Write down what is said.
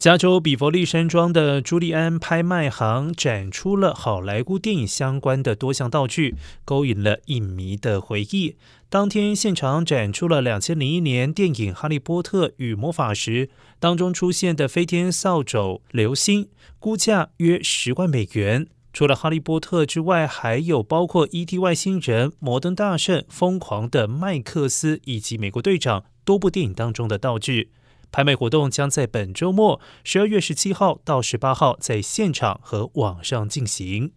加州比佛利山庄的朱利安拍卖行展出了好莱坞电影相关的多项道具，勾引了影迷的回忆。当天现场展出了两千零一年电影《哈利波特与魔法石》当中出现的飞天扫帚流星，估价约十万美元。除了哈利波特之外，还有包括 E.T. 外星人、摩登大圣、疯狂的麦克斯以及美国队长多部电影当中的道具。拍卖活动将在本周末十二月十七号到十八号在现场和网上进行。